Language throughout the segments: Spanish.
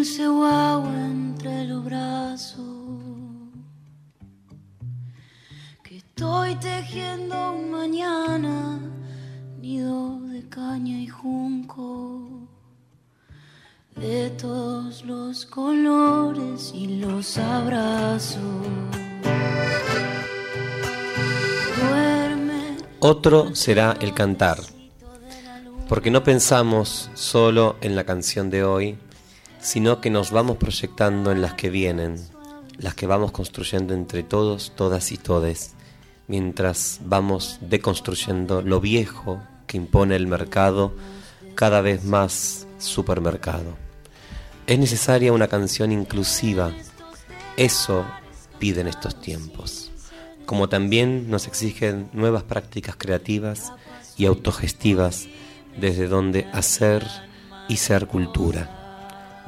dulce guagua entre los brazos. Que estoy tejiendo un mañana, nido de caña y junco. De todos los colores y los abrazos. Duerme. Otro será el cantar porque no pensamos solo en la canción de hoy, sino que nos vamos proyectando en las que vienen, las que vamos construyendo entre todos, todas y todes, mientras vamos deconstruyendo lo viejo que impone el mercado, cada vez más supermercado. Es necesaria una canción inclusiva, eso piden estos tiempos, como también nos exigen nuevas prácticas creativas y autogestivas desde donde hacer y ser cultura.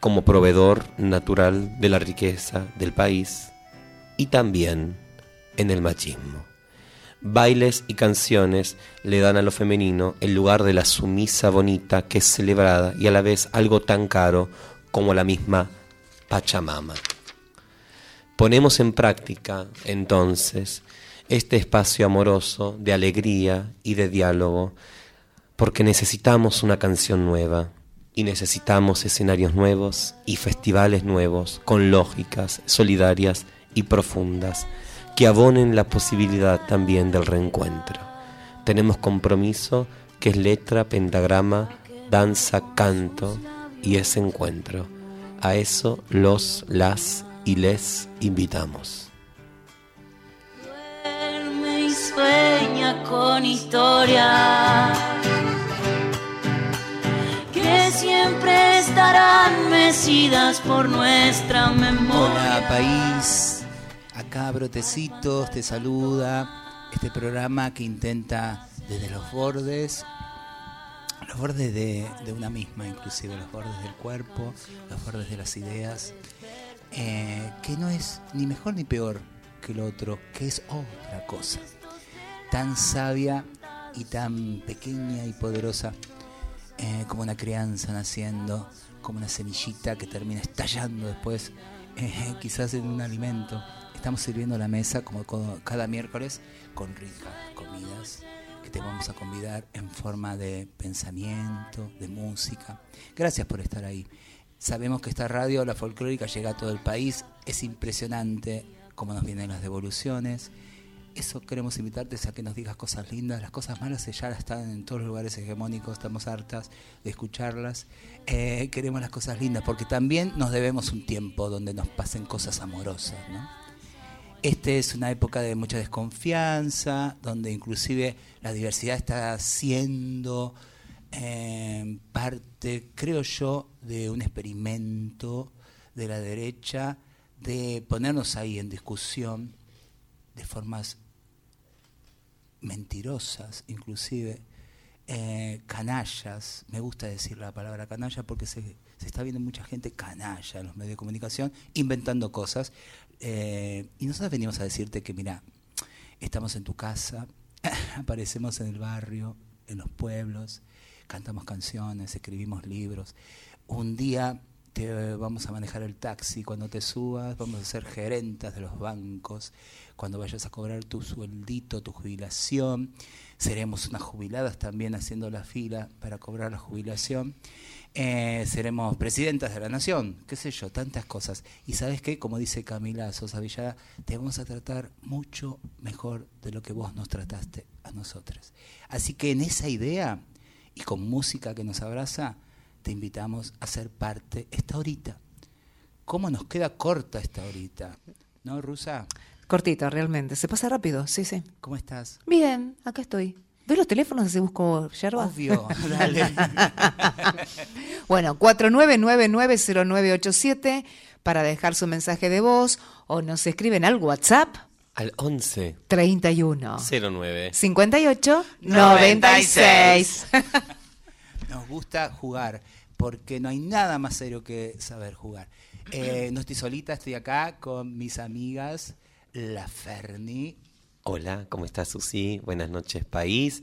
como proveedor natural de la riqueza del país y también en el machismo. Bailes y canciones le dan a lo femenino el lugar de la sumisa bonita que es celebrada y a la vez algo tan caro como la misma Pachamama. Ponemos en práctica, entonces, este espacio amoroso de alegría y de diálogo, porque necesitamos una canción nueva, y necesitamos escenarios nuevos y festivales nuevos con lógicas solidarias y profundas que abonen la posibilidad también del reencuentro. Tenemos compromiso que es letra, pentagrama, danza, canto y ese encuentro. A eso los, las y les invitamos. Duerme y sueña con siempre estarán mecidas por nuestra memoria. Hola país, acá Brotecitos te saluda. Este programa que intenta desde los bordes, los bordes de, una misma, inclusive los bordes del cuerpo, los bordes de las ideas, eh, que no es ni mejor ni peor que lo otro, que es otra cosa, tan sabia y tan pequeña y poderosa eh, como una crianza naciendo, como una semillita que termina estallando después, eh, quizás en un alimento. Estamos sirviendo la mesa como cada miércoles con ricas comidas que te vamos a convidar en forma de pensamiento, de música. Gracias por estar ahí. Sabemos que esta radio, la folclórica, llega a todo el país. Es impresionante cómo nos vienen las devoluciones eso queremos invitarte a que nos digas cosas lindas. Las cosas malas ya están en todos los lugares hegemónicos, estamos hartas de escucharlas. Eh, queremos las cosas lindas porque también nos debemos un tiempo donde nos pasen cosas amorosas. ¿no? Este es una época de mucha desconfianza, donde inclusive la diversidad está siendo eh, parte, creo yo, de un experimento de la derecha de ponernos ahí en discusión de formas mentirosas, inclusive eh, canallas, me gusta decir la palabra canalla porque se, está viendo mucha gente canalla en los medios de comunicación inventando cosas. Eh, y nosotros venimos a decirte que, mira, estamos en tu casa, aparecemos en el barrio, en los pueblos, cantamos canciones, escribimos libros. Un día te vamos a manejar el taxi, cuando te subas vamos a ser gerentas de los bancos, cuando vayas a cobrar tu sueldito, tu jubilación, seremos unas jubiladas también haciendo la fila para cobrar la jubilación, eh, seremos presidentas de la nación, qué sé yo, tantas cosas. Y sabes qué, como dice Camila Sosa Villada, te vamos a tratar mucho mejor de lo que vos nos trataste a nosotras. Así que en esa idea y con música que nos abraza, te invitamos a ser parte esta horita. ¿Cómo nos queda corta esta horita? ¿No, Rusa? Cortito, realmente. Se pasa rápido, sí, sí. ¿Cómo estás? Bien, acá estoy. ¿Ves los teléfonos si busco yerba? Obvio, dale. bueno, 49990987 para dejar su mensaje de voz o nos escriben al WhatsApp Al 11 31 09. 58 96. Nos gusta jugar, porque no hay nada más serio que saber jugar. Eh, no estoy solita, estoy acá con mis amigas, la Ferni. Hola, ¿cómo estás Susi? Buenas noches país.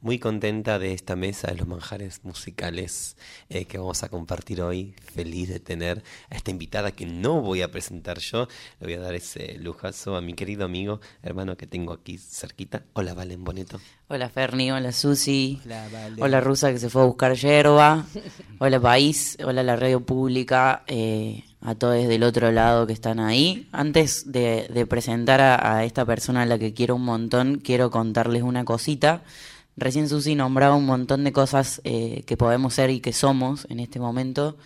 Muy contenta de esta mesa de los manjares musicales eh, que vamos a compartir hoy. Feliz de tener a esta invitada que no voy a presentar yo. Le voy a dar ese lujazo a mi querido amigo, hermano que tengo aquí cerquita. Hola, Valen Boneto. Hola Ferni, hola Susi, Hola, Vale. hola Rusa que se fue a buscar yerba, hola País, hola la radio pública, eh, a todos del otro lado que están ahí. Antes de, presentar a, a esta persona a la que quiero un montón, quiero contarles una cosita. Recién Susi nombraba un montón de cosas eh, que podemos ser y que somos en este momento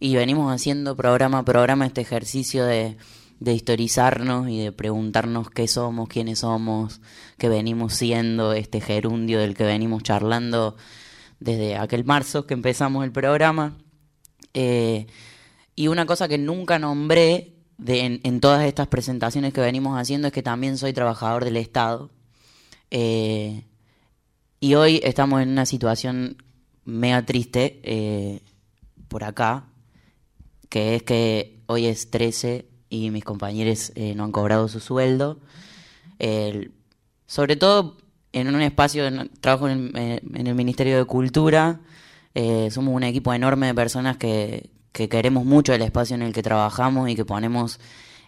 y venimos haciendo programa a programa este ejercicio de, de historizarnos y de preguntarnos qué somos, quiénes somos, qué venimos siendo, este gerundio del que venimos charlando desde aquel marzo que empezamos el programa. Eh, y una cosa que nunca nombré en, todas estas presentaciones que venimos haciendo es que también soy trabajador del Estado. Eh, y hoy estamos en una situación mega triste eh, por acá, que es que hoy es 13 y mis compañeros eh, no han cobrado su sueldo. El- sobre todo en un espacio, trabajo en, el- Ministerio de Cultura, somos un equipo enorme de personas que, que queremos mucho el espacio en el que trabajamos y que ponemos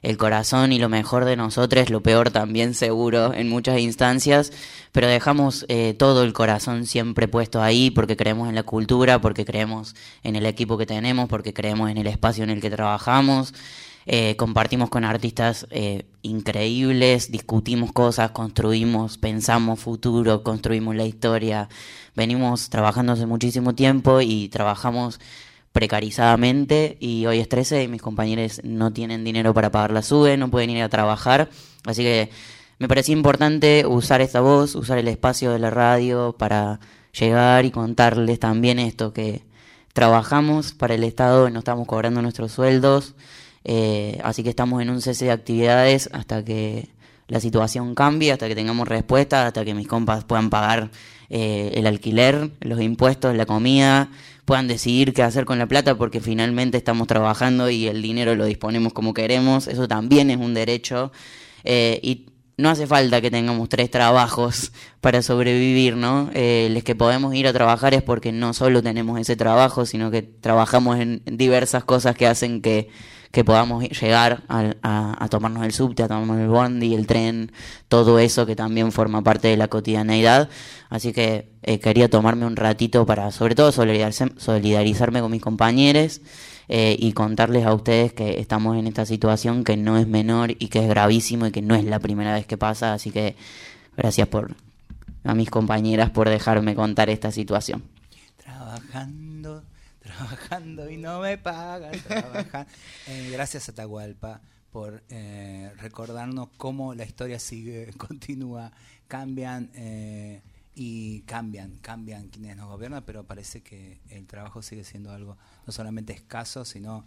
el corazón y lo mejor de nosotros, lo peor también seguro en muchas instancias, pero dejamos eh, todo el corazón siempre puesto ahí porque creemos en la cultura, porque creemos en el equipo que tenemos, porque creemos en el espacio en el que trabajamos. Eh, compartimos con artistas eh, increíbles, discutimos cosas, construimos, pensamos futuro, construimos la historia. Venimos trabajando hace muchísimo tiempo y trabajamos precarizadamente y hoy es 13 y mis compañeros no tienen dinero para pagar la SUBE, no pueden ir a trabajar, así que me parecía importante usar esta voz, usar el espacio de la radio para llegar y contarles también esto, que trabajamos para el Estado y no estamos cobrando nuestros sueldos, eh, así que estamos en un cese de actividades hasta que la situación cambie, hasta que tengamos respuesta, hasta que mis compas puedan pagar eh, el alquiler, los impuestos, la comida, puedan decidir qué hacer con la plata porque finalmente estamos trabajando y el dinero lo disponemos como queremos, eso también es un derecho eh, y no hace falta que tengamos tres trabajos para sobrevivir, ¿no? Eh, los que podemos ir a trabajar es porque no solo tenemos ese trabajo, sino que trabajamos en diversas cosas que hacen que, que podamos llegar al- a, a tomarnos el subte, a tomarnos el bondi, el tren, todo eso que también forma parte de la cotidianeidad. Así que eh, quería tomarme un ratito para, sobre todo, solidarizarme con mis compañeros eh, y contarles a ustedes que estamos en esta situación que no es menor y que es gravísimo y que no es la primera vez que pasa. Así que gracias por a mis compañeras por dejarme contar esta situación. Trabajando, trabajando y no me pagan. trabajan. Eh, gracias a Tahualpa por eh, recordarnos cómo la historia sigue, continúa, cambian eh, y cambian, cambian quienes nos gobiernan, pero parece que el trabajo sigue siendo algo no solamente escaso, sino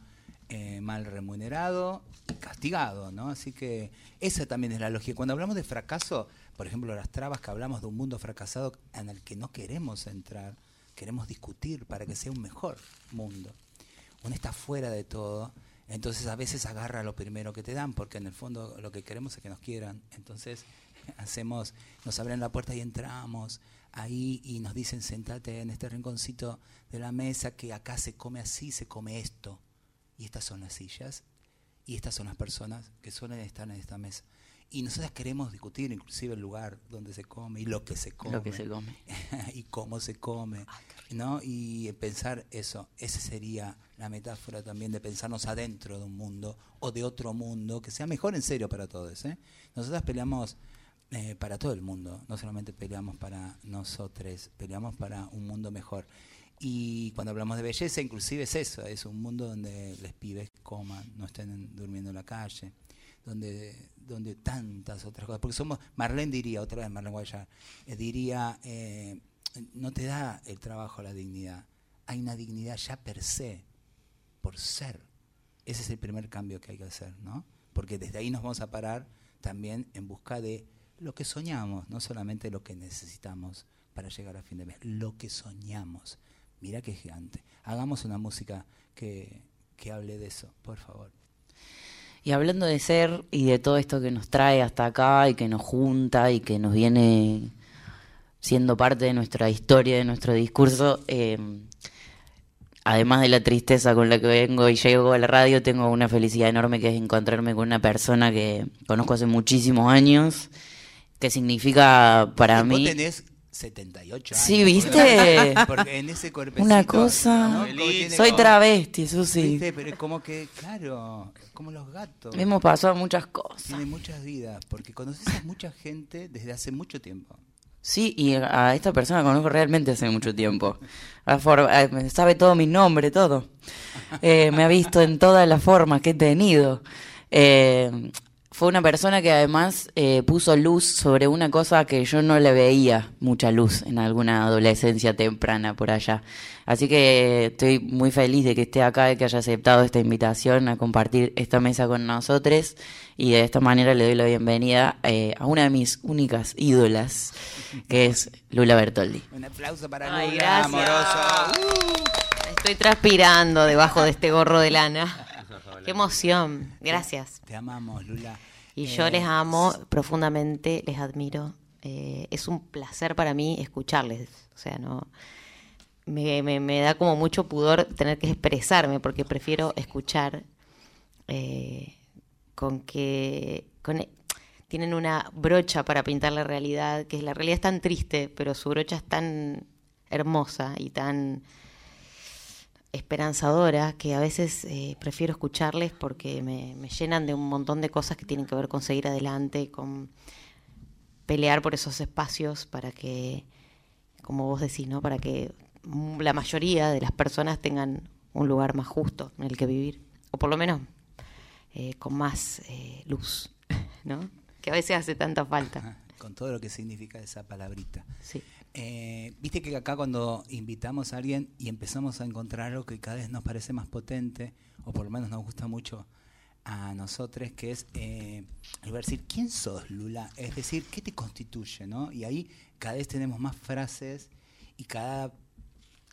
eh, mal remunerado y castigado, ¿no? Así que esa también es la lógica. Cuando hablamos de fracaso, por ejemplo, las trabas que hablamos de un mundo fracasado en el que no queremos entrar, queremos discutir para que sea un mejor mundo. Uno está fuera de todo, entonces a veces agarra lo primero que te dan, porque en el fondo lo que queremos es que nos quieran. Entonces hacemos, nos abren la puerta y entramos ahí y nos dicen sentate en este rinconcito de la mesa que acá se come así, se come esto. Y estas son las sillas y estas son las personas que suelen estar en esta mesa. Y nosotros queremos discutir inclusive el lugar donde se come y lo que se come. Lo que se come. y cómo se come, ¿no? Y pensar eso, esa sería la metáfora también de pensarnos adentro de un mundo o de otro mundo que sea mejor en serio para todos, ¿eh? Nosotras peleamos eh, para todo el mundo, no solamente peleamos para nosotros, peleamos para un mundo mejor. Y cuando hablamos de belleza, inclusive es eso, es un mundo donde los pibes coman, no estén durmiendo en la calle, donde, donde tantas otras cosas. Porque somos, Marlene diría, otra vez Marlene Guayar, eh, diría, eh, no te da el trabajo la dignidad, hay una dignidad ya per se, por ser. Ese es el primer cambio que hay que hacer, ¿no? Porque desde ahí nos vamos a parar también en busca de lo que soñamos, no solamente lo que necesitamos para llegar a fin de mes, lo que soñamos. Mira qué gigante. Hagamos una música que, que hable de eso, por favor. Y hablando de ser y de todo esto que nos trae hasta acá y que nos junta y que nos viene siendo parte de nuestra historia, de nuestro discurso, eh, además de la tristeza con la que vengo y llego a la radio, tengo una felicidad enorme que es encontrarme con una persona que conozco hace muchísimos años, que significa para mí... tenés 78 años. Sí, ¿viste? Porque en ese cuerpecito. Una cosa... Soy como- travesti, Susi. ¿Viste? Pero es como que, claro, como los gatos. Hemos pasado muchas cosas. Tiene muchas vidas, porque conoces a mucha gente desde hace mucho tiempo. Sí, y a esta persona la conozco realmente hace mucho tiempo. Me sabe todo mi nombre, todo. Eh, me ha visto en todas las formas que he tenido. Eh, fue una persona que además eh, puso luz sobre una cosa que yo no le veía mucha luz en alguna adolescencia temprana por allá. Así que estoy muy feliz de que esté acá, de que haya aceptado esta invitación a compartir esta mesa con nosotros y de esta manera le doy la bienvenida eh, a una de mis únicas ídolas, que es Lula Bertoldi. Un aplauso para Ay, Lula, gracias. amoroso. Estoy transpirando debajo de este gorro de lana. Qué emoción. Gracias. Te amamos, Lula. Y yo Eh, les amo profundamente, les admiro. Eh, es un placer para mí escucharles. O sea, no. Me, me- me da como mucho pudor tener que expresarme porque prefiero escuchar eh, con que con, tienen una brocha para pintar la realidad, que la realidad es tan triste, pero su brocha es tan hermosa y tan esperanzadora que a veces eh, prefiero escucharles porque me, me llenan de un montón de cosas que tienen que ver con seguir adelante, con pelear por esos espacios para que, como vos decís, ¿no? Para que la mayoría de las personas tengan un lugar más justo en el que vivir, o por lo menos eh, con más eh, luz, ¿no? Que a veces hace tanta falta. Con todo lo que significa esa palabrita. Sí. Eh, Viste que acá cuando invitamos a alguien y empezamos a encontrar algo que cada vez nos parece más potente, o por lo menos nos gusta mucho a nosotros, que es eh, el decir, ¿quién sos, Lula? Es decir, ¿qué te constituye? ¿no? Y ahí cada vez tenemos más frases y cada,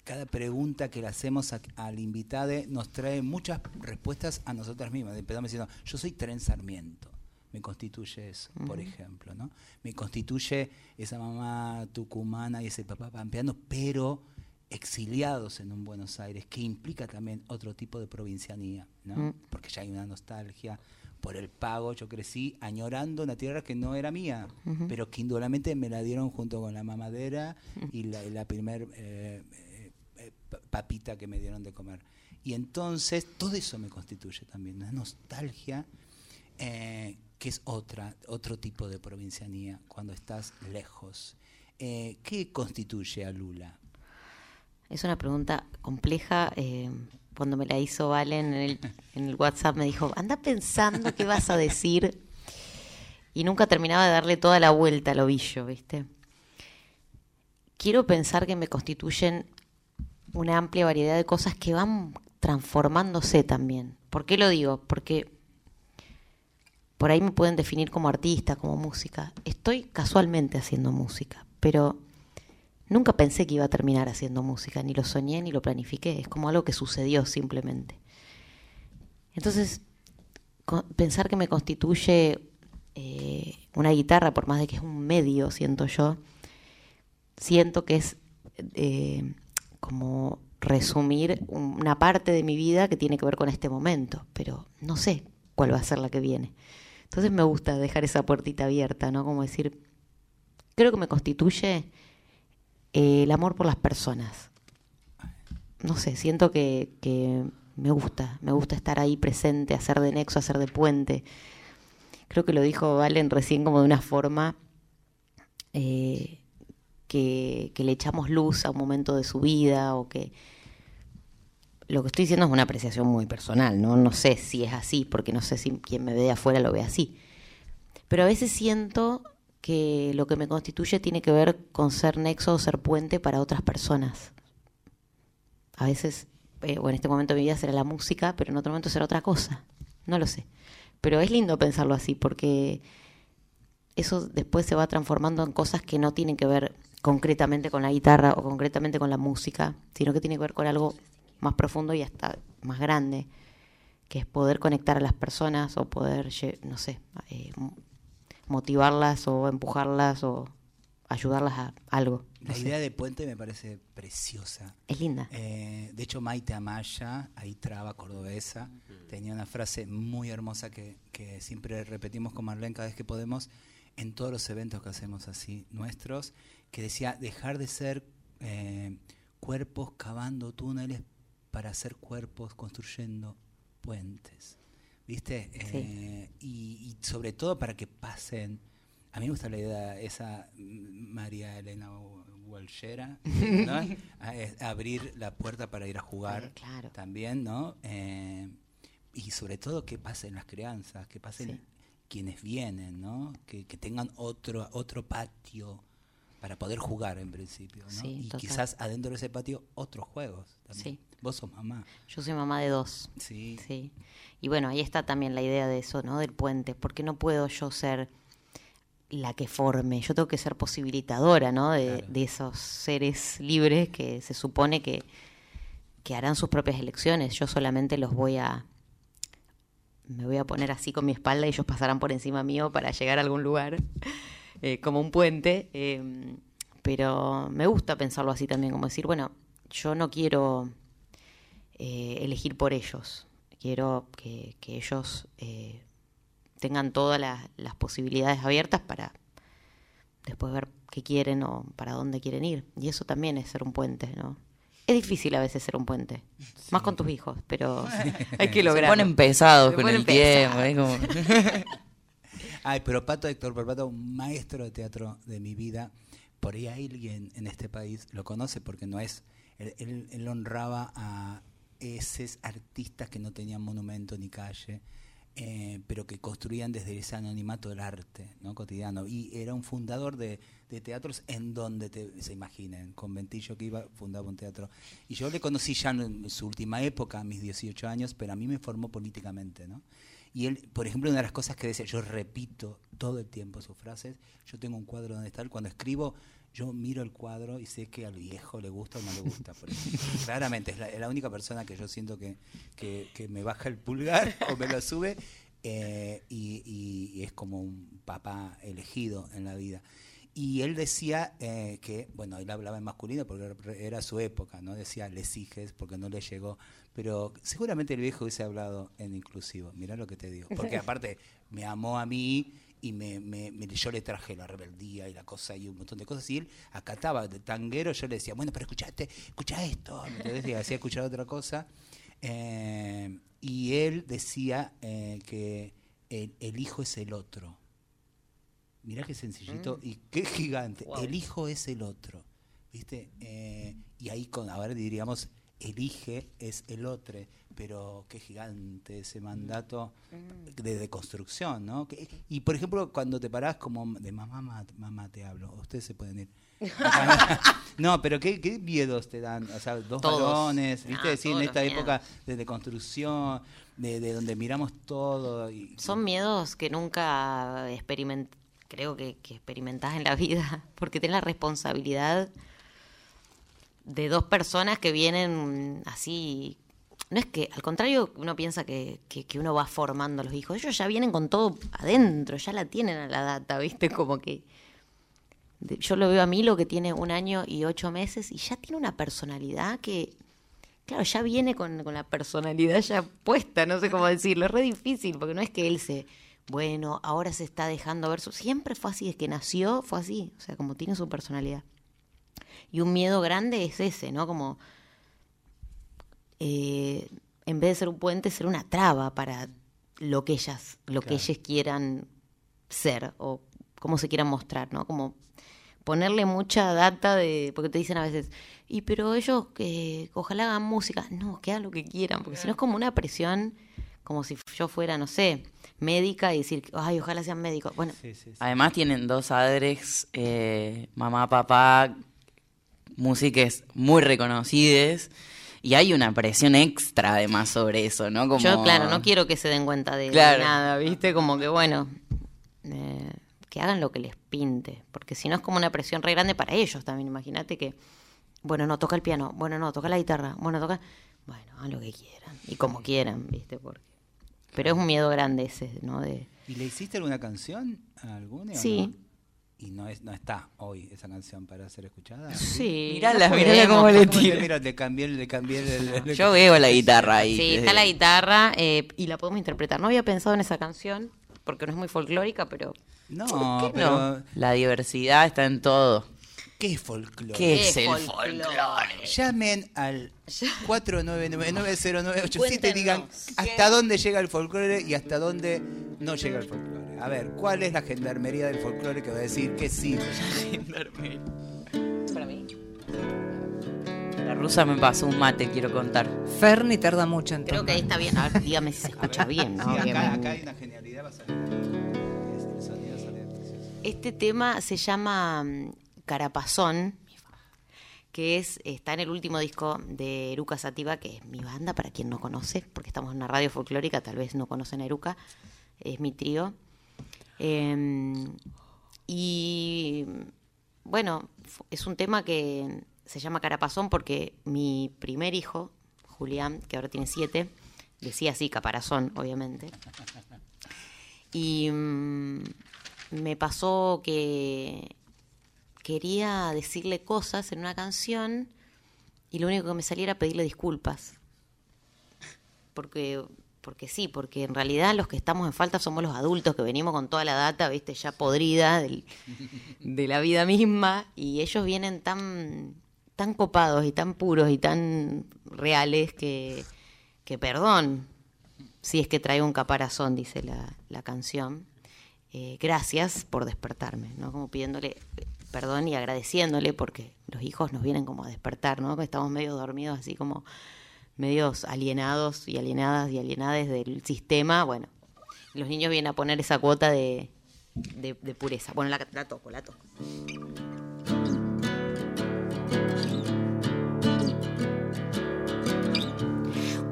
cada pregunta que le hacemos al invitado nos trae muchas respuestas a nosotras mismas. Empezamos diciendo, yo soy Tren Sarmiento. Me constituye eso, por ejemplo, ¿no? Me constituye esa mamá tucumana y ese papá pampeano, pero exiliados en un Buenos Aires, que implica también otro tipo de provincianía, ¿no? Mm. Porque ya hay una nostalgia por el pago. Yo crecí añorando una tierra que no era mía, pero que indudablemente me la dieron junto con la mamadera y la, y la primer eh, eh, eh, pa- papita que me dieron de comer. Y entonces todo eso me constituye también, una nostalgia eh, que es otra, otro tipo de provincianía cuando estás lejos. Eh, ¿Qué constituye a Lula? Es una pregunta compleja. eh, cuando me la hizo Valen en el, en el WhatsApp me dijo, anda pensando qué vas a decir. Y nunca terminaba de darle toda la vuelta al ovillo, ¿viste? Quiero pensar que me constituyen una amplia variedad de cosas que van transformándose también. ¿Por qué lo digo? Porque por ahí me pueden definir como artista, como música. Estoy casualmente haciendo música, pero nunca pensé que iba a terminar haciendo música, ni lo soñé ni lo planifiqué, es como algo que sucedió simplemente. Entonces, pensar que me constituye eh, una guitarra, por más de que es un medio, siento yo, siento que es eh, como resumir una parte de mi vida que tiene que ver con este momento, pero no sé cuál va a ser la que viene. Entonces me gusta dejar esa puertita abierta, ¿no? Como decir, creo que me constituye eh, el amor por las personas. No sé, siento que, me gusta, me gusta estar ahí presente, hacer de nexo, hacer de puente. Creo que lo dijo Valen recién como de una forma eh, que, que le echamos luz a un momento de su vida o que lo que estoy diciendo es una apreciación muy personal, ¿no? No sé si es así, porque no sé si quien me ve de afuera lo ve así. Pero a veces siento que lo que me constituye tiene que ver con ser nexo o ser puente para otras personas. A veces eh, o en este momento de mi vida será la música, pero en otro momento será otra cosa. No lo sé. Pero es lindo pensarlo así, porque eso después se va transformando en cosas que no tienen que ver concretamente con la guitarra o concretamente con la música, sino que tiene que ver con algo más profundo y hasta más grande, que es poder conectar a las personas o poder, no sé, eh, mo- motivarlas o empujarlas o ayudarlas a algo. no La sé. idea de puente me parece preciosa. Es linda. Eh, de hecho, Maite Amaya, ahí traba cordobesa, tenía una frase muy hermosa que, que siempre repetimos con Marlene cada vez que podemos en todos los eventos que hacemos así nuestros, que decía dejar de ser eh, cuerpos cavando túneles para ser cuerpos construyendo puentes. ¿Viste? Eh, y, y sobre todo para que pasen. A mí me gusta la idea esa mm, María Elena Walshera, ¿no? A- es abrir la puerta para ir a jugar claro. también, ¿no? Eh, y sobre todo que pasen las crianzas, que pasen Sí. quienes vienen, ¿no? Que, que tengan otro, otro patio para poder jugar en principio, ¿no? Sí, y total. quizás adentro de ese patio otros juegos también. Sí. Vos sos mamá. Yo soy mamá de dos. Sí. Sí. Y bueno, ahí está también la idea de eso, ¿no? Del puente, porque no puedo yo ser la que forme, yo tengo que ser posibilitadora, ¿no? De, Claro. de esos seres libres que se supone que, que harán sus propias elecciones. Yo solamente los voy a... Me voy a poner así con mi espalda y ellos pasarán por encima mío para llegar a algún lugar, eh, como un puente. eh, pero me gusta pensarlo así también, como decir, bueno, yo no quiero eh, elegir por ellos. Quiero que, que ellos eh, tengan todas las, las posibilidades abiertas para después ver qué quieren o para dónde quieren ir. Y eso también es ser un puente, ¿no? Es difícil a veces ser un puente, más con tus hijos, pero hay que Se lograrlo. ponen pesados Se con ponen el tiempo. es como- Ay, pero Pato Héctor Perpato, un maestro de teatro de mi vida, por ahí alguien en este país lo conoce porque no es. Él, él- él honraba a esos artistas que no tenían monumento ni calle, eh, pero que construían desde ese anonimato el arte ¿no? cotidiano. Y era un fundador de, de teatros en donde se imaginen, conventillo que iba, fundaba un teatro. Y yo le conocí ya en su última época, a mis 18 años, pero a mí me formó políticamente, ¿no? Y él, por ejemplo, una de las cosas que decía, yo repito todo el tiempo sus frases, yo tengo un cuadro donde está cuando escribo, yo miro el cuadro y sé que al viejo le gusta o no le gusta. por. Claramente, es la, es la única persona que yo siento que, que, que me baja el pulgar o me lo sube eh, y, y- y es como un papá elegido en la vida. Y él decía eh, que, bueno, él hablaba en masculino porque era- su época, ¿no? Decía les hijes porque no le llegó. Pero seguramente el viejo hubiese hablado en inclusivo. Mirá lo que te digo. Porque aparte me amó a mí y me, me- me- yo le traje la rebeldía y la cosa y un montón de cosas. Y él acataba de tanguero. Yo le decía, bueno, pero escuchate, escucha esto. ¿me entendés? Y hacía escuchar otra cosa. Eh, y él decía eh, que el, el hijo es el otro. Mirá qué sencillito y qué gigante. El hijo es el otro. ¿Viste? Eh, y ahí con, ahora diríamos, elige es el otro. Pero qué gigante ese mandato de, de construcción, ¿no? Que- y por ejemplo, cuando te parás como de mamá, mamá, te hablo, ustedes se pueden ir. no, pero ¿qué, qué miedos te dan? O sea, dos Todos. ¿viste? Ah, Decir, en esta época de, de construcción, de, de donde miramos todo. Y, Son miedos que nunca experiment creo que, que experimentás en la vida, porque tenés la responsabilidad de dos personas que vienen así. No es que, al contrario, uno piensa que, que, que uno va formando a los hijos. Ellos ya vienen con todo adentro, ya la tienen a la data, ¿viste? Como que. yo lo veo a Milo que tiene un año y ocho meses y ya tiene una personalidad que. Claro, ya viene con, con la personalidad ya puesta, no sé cómo decirlo. Es re difícil, porque no es que él se. Bueno, ahora se está dejando ver su. Siempre fue así, desde que nació fue así. O sea, como tiene su personalidad. Y un miedo grande es ese, ¿no? Como. Eh, en vez de ser un puente, ser una traba para lo que ellas, lo que ellas quieran ser o cómo se quieran mostrar, ¿no? Como ponerle mucha data de, porque te dicen a veces, y pero ellos que ojalá hagan música, no, que hagan lo que quieran, porque si no es como una presión, como si yo fuera, no sé, médica y decir, ay, ojalá sean médicos. Bueno, Sí, sí, sí. Además tienen dos adres, eh, mamá, papá, músicas muy reconocidas. Y hay una presión extra además sobre eso, ¿no? Como... Yo, claro, no quiero que se den cuenta de, de Claro. nada, ¿viste? Como que, bueno, eh, que hagan lo que les pinte, porque si no es como una presión re grande para ellos también. Imagínate que, bueno, no, toca el piano, bueno, no, toca la guitarra, bueno, toca... Bueno, hagan lo que quieran y como quieran, ¿viste? Porque... Pero es un miedo grande ese, ¿no? De... ¿Y le hiciste alguna canción a alguna? o Sí. no? Y no, es, no está hoy esa canción para ser escuchada. Sí, Mirala, no mirala cómo le ¿Cómo tira. Mira, le cambié, le cambié el- el- Yo veo la guitarra ahí. Sí, está la guitarra eh, y la podemos interpretar. No había pensado en esa canción porque no es muy folclórica, pero No, ¿Por qué pero no? La diversidad está en todo. ¿qué es folclore? ¿Qué es ¿Qué el folclore? Llamen al 49990987 y digan hasta dónde llega el folclore y hasta dónde no llega el folclore. A ver, ¿cuál es la gendarmería del folclore que va a decir que sí? Para mí. La rusa me pasó un mate, quiero contar. Ferni tarda mucho en creo que ahí está bien. A ver, dígame si se escucha bien, ¿no? Sí, Que acá, hay una genialidad, va a salir. El sonido sale precioso. Este tema se llama mm, Carapazón, que es está en el último disco de Eruca Sativa, que es mi banda, para quien no conoce, porque estamos en una radio folclórica, tal vez no conocen a Eruca, es mi trío. Eh, y bueno, es un tema que se llama Carapazón porque mi primer hijo, Julián, que ahora tiene siete, decía así, caparazón, obviamente. Y mm, me pasó que quería decirle cosas en una canción y lo único que me salía era pedirle disculpas. Porque, porque sí, porque en realidad los que estamos en falta somos los adultos que venimos con toda la data, viste, ya podrida del- de la vida misma y ellos vienen tan, tan copados y tan puros y tan reales que, que perdón, si es que traigo un caparazón, dice la, la canción. Eh, gracias por despertarme, ¿no? Como pidiéndole perdón y agradeciéndole porque los hijos nos vienen como a despertar, ¿no? Que estamos medio dormidos, así como medios alienados y alienadas y alienadas del sistema. Bueno, los niños vienen a poner esa cuota de, de, pureza. Bueno, la, la toco, la toco.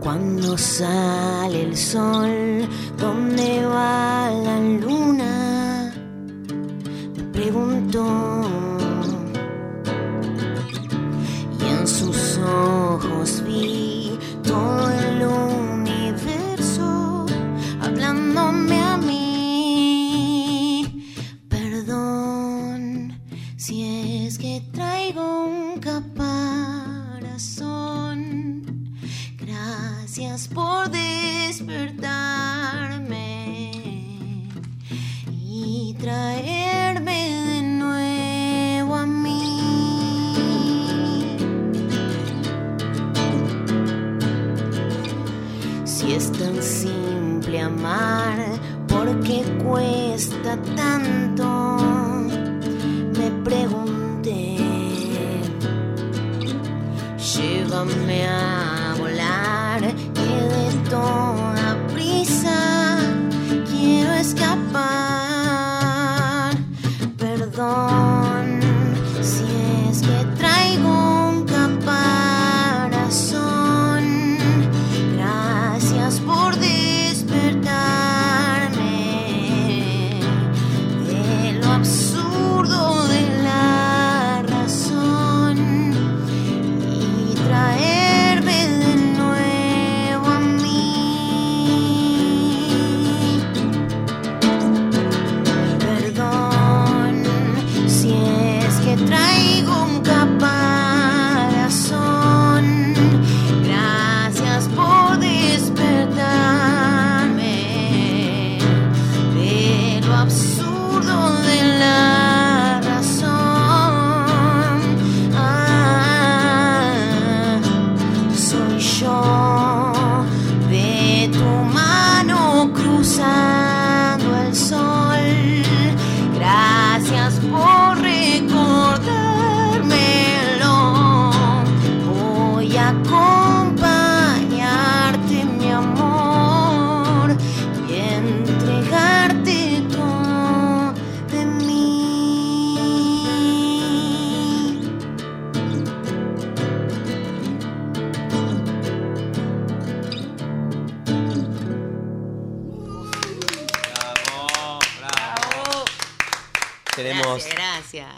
Cuando sale el sol, ¿dónde va la luna? Me preguntó.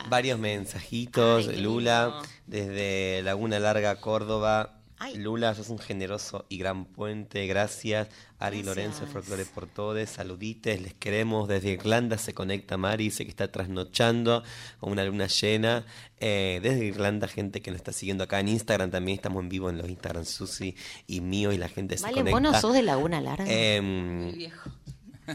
Varios mensajitos, Ay, Lula, desde Laguna Larga, Córdoba. Ay. Lula, sos un generoso y gran puente, gracias. Ari Gracias. Lorenzo, Folklore por Todes, saludites, les queremos. Desde Irlanda se conecta Mari, dice que está trasnochando con una luna llena. Eh, desde Irlanda, gente que nos está siguiendo acá en Instagram, también estamos en vivo en los Instagram Susi y mío y la gente se Vale, conecta. vos no sos de Laguna Larga. Em,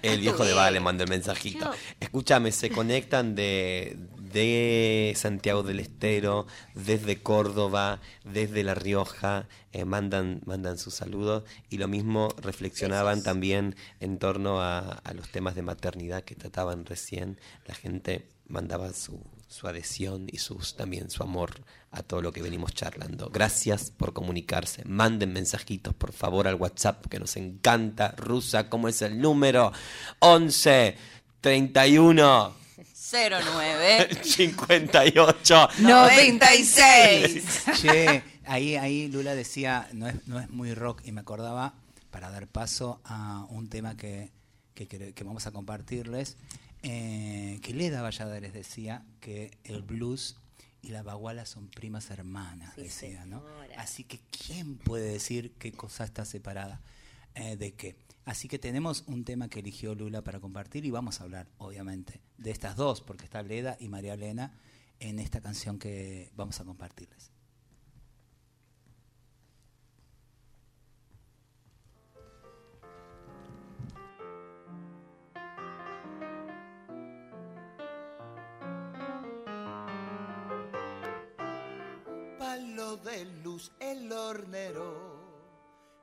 el viejo de Vale mandó el mensajito. Escúchame, se conectan de, de Santiago del Estero, desde Córdoba, desde La Rioja, eh, mandan, mandan sus saludos y lo mismo reflexionaban también en torno a, a los temas de maternidad que trataban recién. La gente mandaba su, su adhesión y sus, también su amor a todo lo que venimos charlando. Gracias por comunicarse. Manden mensajitos, por favor, al WhatsApp, que nos encanta. Rusa, ¿cómo es el número? 11 31 09 58 96. Che, ahí, ahí Lula decía, no es, no es muy rock, y me acordaba, para dar paso a un tema que, que, vamos a compartirles, eh, que Leda Valladares decía que el blues y la baguala son primas hermanas, decía, ¿no? Así que, ¿quién puede decir qué cosa está separada eh, de qué? Así que tenemos un tema que eligió Lula para compartir y vamos a hablar, obviamente, de estas dos, porque está Leda y María Elena en esta canción que vamos a compartirles. Palo de luz, el hornero.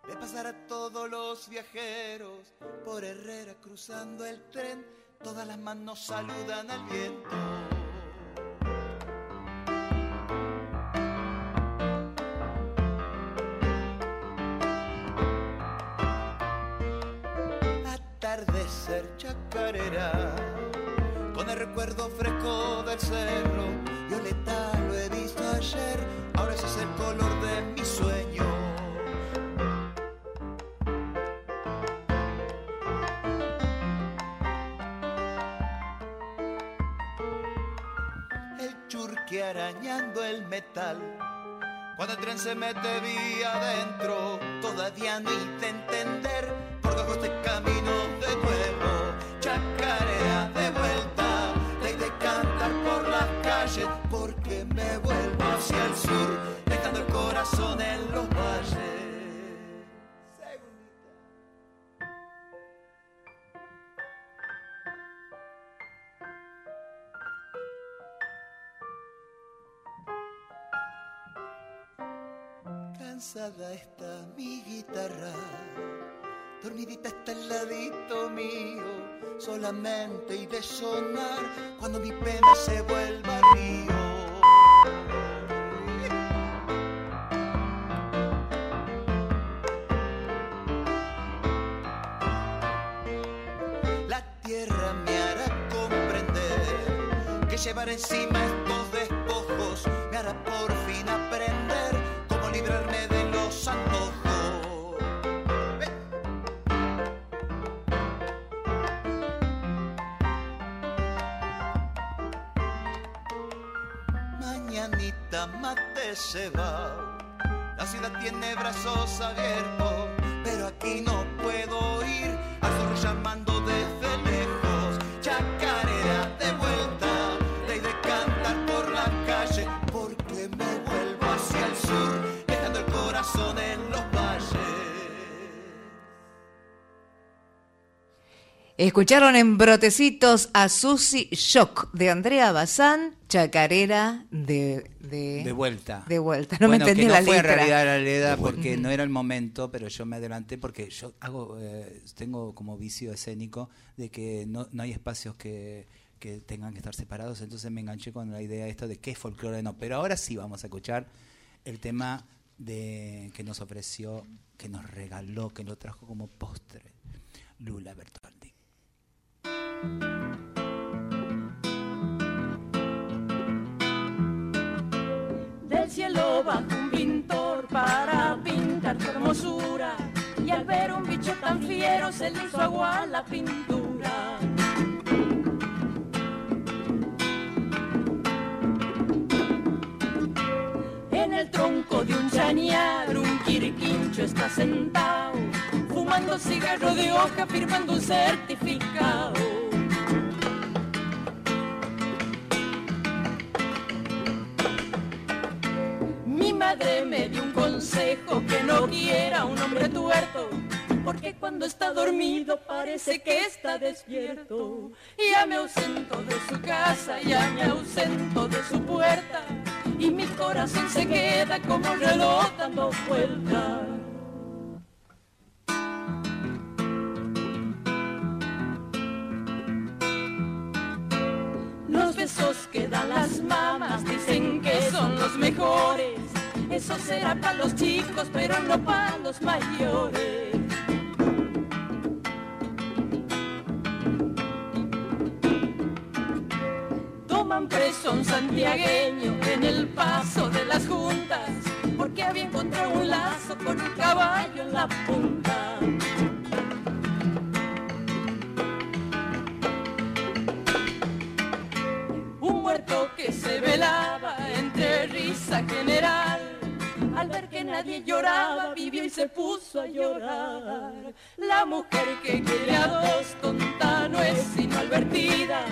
Le pasará a todos los viajeros por Herrera cruzando el tren. Todas las manos saludan al viento. Atardecer chacarera con el recuerdo fresco del cerro. Tren se mete vía adentro, todavía no hice entender por qué este camino de nuevo. Chacarera de vuelta, ley de cantar por las calles, porque me vuelvo hacia el sur, dejando el corazón en los valles. Cansada está mi guitarra, dormidita está el ladito mío, solamente y de sonar cuando mi pena se vuelva río. La tierra me hará comprender que llevar encima Escucharon en Brotecitos a Susi Shock de Andrea Bazán, Chacarera de, de, De vuelta. De vuelta. No Bueno, me entendí que no la fue letra. realidad la Leda porque no era el momento, pero yo me adelanté porque yo hago, eh, tengo como vicio escénico de que no, no hay espacios que, que tengan que estar separados, entonces me enganché con la idea esto de qué es folclore no. Pero ahora sí vamos a escuchar el tema de que nos ofreció, que nos regaló, que lo trajo como postre, Lula Bertoldi. Del cielo bajo un pintor para pintar tu hermosura y al ver un bicho tan fiero se le hizo agua la pintura. En el tronco de un chañar un quirquincho está sentado fumando cigarro de hoja, firmando un certificado. Mi madre me dio un consejo que no quiera un hombre tuerto, porque cuando está dormido parece que está despierto. Ya me ausento de su casa, ya me ausento de su puerta, y mi corazón se queda como reloj dando vueltas. Besos que dan las mamás dicen que son los mejores. Eso será para los chicos, pero no para los mayores. Toman preso un santiagueño en el paso de las juntas, porque había encontrado un lazo con un caballo en la punta. Muerto que se velaba entre risa general. Al ver que nadie lloraba, vivió y se puso a llorar. La mujer que quiere a dos tonta no es sino advertida.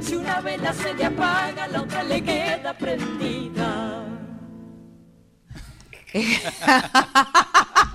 Si una vela se le apaga, la otra le queda prendida.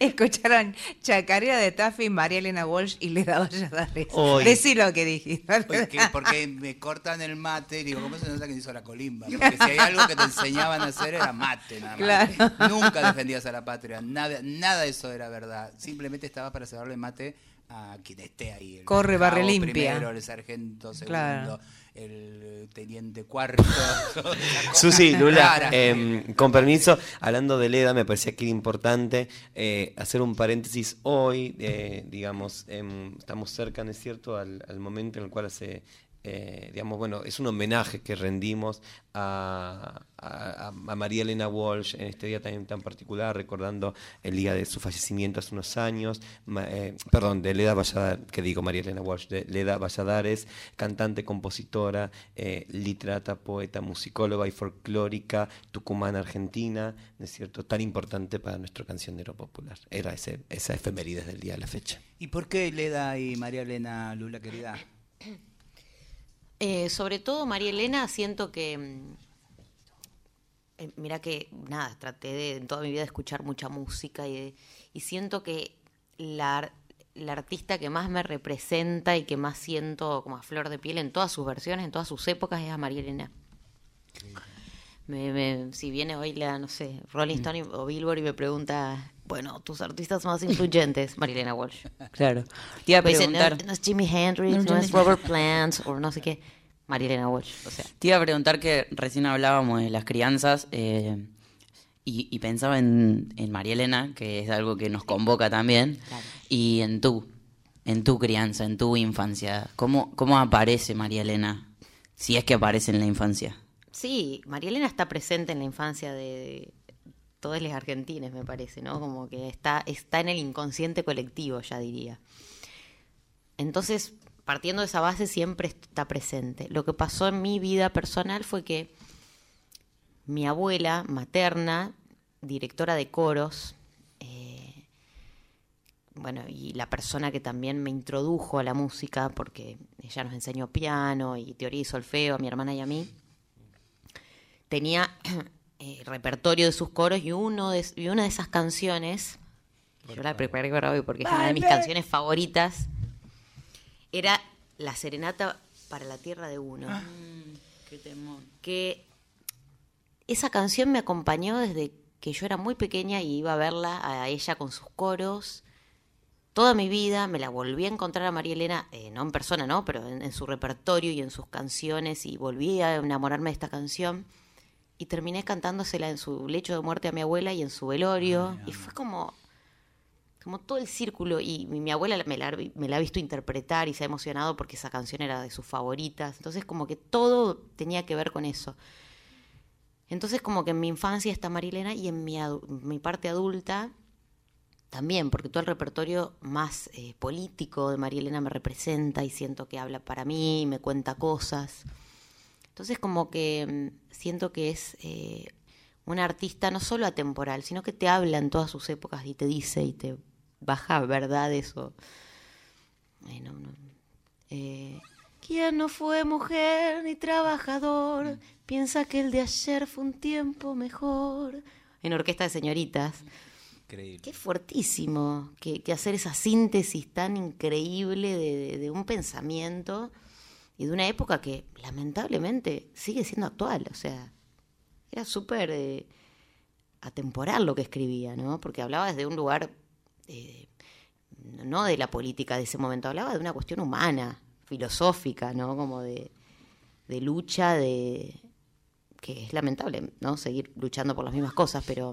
Escucharon Chacarera de Taffy, María Elena Walsh y Leda Valladares. Hoy. Decí lo que dijiste. Porque, porque me cortan el mate y digo, ¿cómo se nota que hizo la colimba? Porque si hay algo que te enseñaban a hacer era mate nada más. Claro. Nunca defendías a la patria, nada, nada de eso era verdad. Simplemente estaba para cebarle mate a quien esté ahí. El Corre, barre limpia. Primero, el sargento segundo, Claro. El teniente cuarto. Susi, Lula, em, con permiso, hablando de Leda, me parecía que era importante eh, hacer un paréntesis hoy, eh, digamos, em, estamos cerca, ¿no es cierto?, al, al momento en el cual hace, eh, digamos, bueno, es un homenaje que rendimos a, a- a María Elena Walsh en este día también tan particular, recordando el día de su fallecimiento hace unos años, ma- eh, perdón, de Leda Valladares, que digo María Elena Walsh, de Leda Valladares, cantante, compositora, eh, literata, poeta, musicóloga y folclórica, tucumana argentina, ¿no es cierto?, tan importante para nuestro cancionero popular. Era ese, esa efemérides del día de la fecha. ¿Y por qué Leda y María Elena, Lula querida? Eh, sobre todo María Elena, siento que. mm, eh, mira que, nada, traté de, en toda mi vida de escuchar mucha música y, de- y siento que la, la artista que más me representa y que más siento como a flor de piel en todas sus versiones, en todas sus épocas, es a María Elena. Me- me- si viene hoy la, no sé, Rolling Stone y- o Billboard y me pregunta, bueno, tus artistas más influyentes, María Elena Walsh. Claro. Te iba a preguntar, no, no es Jimi Hendrix, No, es Robert Plant, o no sé qué. María Elena Walsh, o sea. te iba a preguntar que recién hablábamos de las crianzas eh, y, y pensaba en, en María Elena, que es algo que nos convoca también, Claro. y en tú, en tu crianza, en tu infancia. ¿Cómo, ¿Cómo aparece María Elena? Si es que aparece en la infancia. Sí, María Elena está presente en la infancia de todos los argentines, me parece, ¿no? Como que está, está en el inconsciente colectivo, ya diría. Entonces, partiendo de esa base, siempre está presente. Lo que pasó en mi vida personal fue que mi abuela materna, directora de coros, eh, bueno, y la persona que también me introdujo a la música, porque ella nos enseñó piano y teoría y solfeo a mi hermana y a mí, tenía eh, repertorio de sus coros y, uno de, y una de esas canciones, yo la preparé para hoy porque es una de mis canciones favoritas, era La Serenata para la Tierra de Uno. Qué temor. Que esa canción me acompañó desde que yo era muy pequeña y iba a verla a ella con sus coros. Toda mi vida me la volví a encontrar a María Elena, eh, no en persona, ¿no? Pero en, en su repertorio y en sus canciones y volví a enamorarme de esta canción y terminé cantándosela en su lecho de muerte a mi abuela y en su velorio y fue como como todo el círculo y mi, mi abuela me la, me la ha visto interpretar y se ha emocionado porque esa canción era de sus favoritas. Entonces como que todo tenía que ver con eso. Entonces como que en mi infancia está Marilena y en mi, mi parte adulta también, porque todo el repertorio más eh, político de María Elena me representa y siento que habla para mí, me cuenta cosas. Entonces como que mm, siento que es eh, un artista no solo atemporal, sino que te habla en todas sus épocas y te dice y te baja verdades o... eh, no, no. Eh, ¿Quién no fue mujer ni trabajador? Piensa que el de ayer fue un tiempo mejor. En Orquesta de Señoritas. Increíble. Qué fuertísimo que, que hacer esa síntesis tan increíble de, de- de un pensamiento y de una época que lamentablemente sigue siendo actual. O sea, era súper eh, atemporal lo que escribía, ¿no? Porque hablaba desde un lugar, eh, no de la política de ese momento, hablaba de una cuestión humana, filosófica, ¿no? Como de, lucha, de que es lamentable, ¿no? Seguir luchando por las mismas cosas, pero,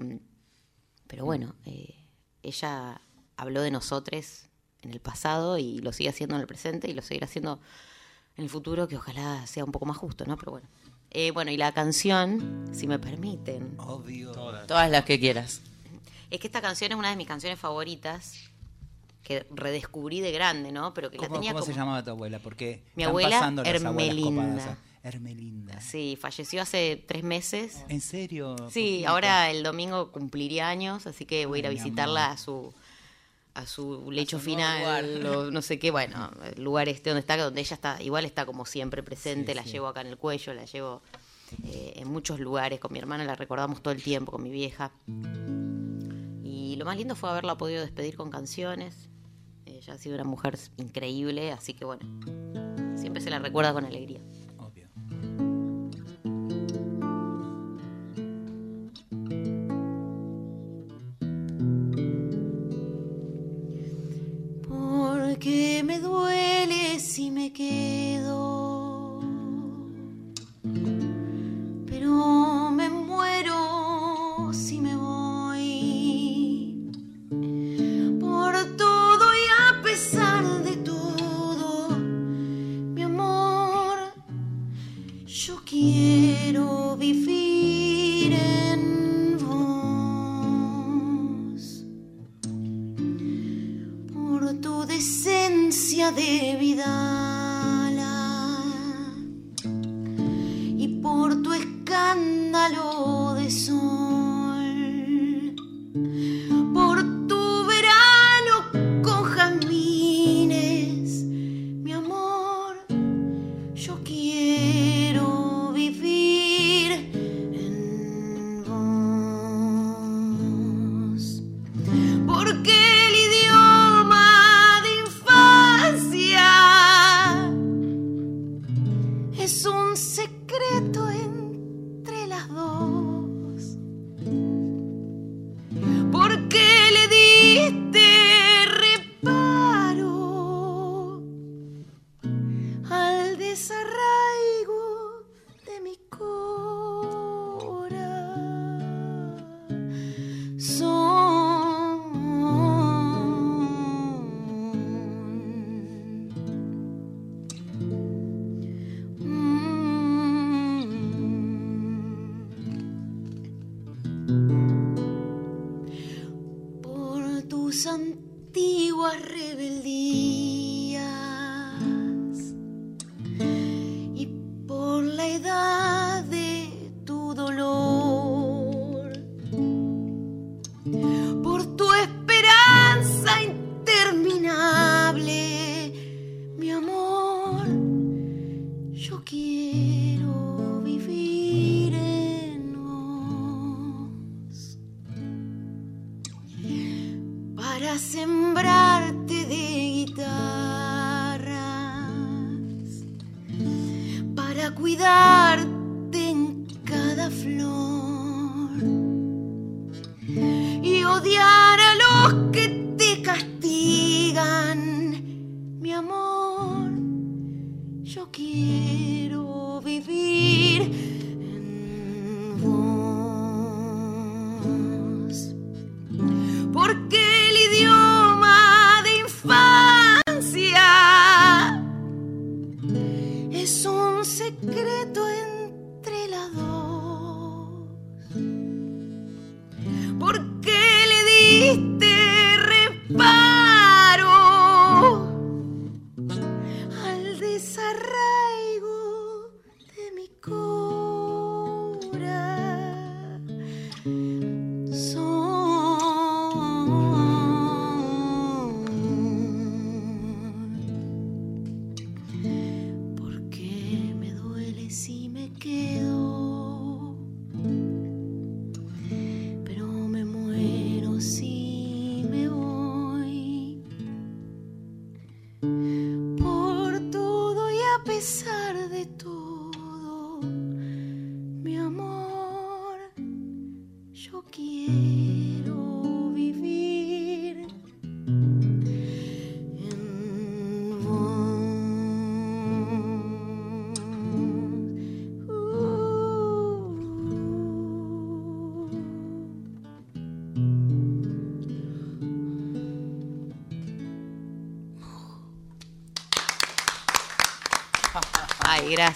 pero bueno, eh, ella habló de nosotros en el pasado y lo sigue haciendo en el presente y lo seguirá haciendo en el futuro, que ojalá sea un poco más justo, ¿no? Pero bueno. Eh, bueno, y la canción, si me permiten. Obvio. Todas las que quieras. Es que esta canción es una de mis canciones favoritas que redescubrí de grande, ¿no? Pero que la ¿Cómo, tenía cómo se llamaba tu abuela? Porque Mi abuela, pasando las abuelas Hermelinda. copadas. Hermelinda. Sí, falleció hace tres meses. ¿En serio? Sí, ahora el domingo cumpliría años, así que voy a ir a visitarla a su a su lecho su final o no sé qué, bueno, el lugar este donde está, donde ella está, igual está como siempre presente, Sí, la sí. llevo acá en el cuello, la llevo eh, en muchos lugares, con mi hermana la recordamos todo el tiempo, con mi vieja. Y lo más lindo fue haberla podido despedir con canciones. Ella ha sido una mujer increíble, así que bueno, siempre se la recuerda con alegría. Quedo, pero me muero si me voy. Por todo y a pesar de todo, mi amor, yo quiero vivir en vos. Por tu decencia de Vidala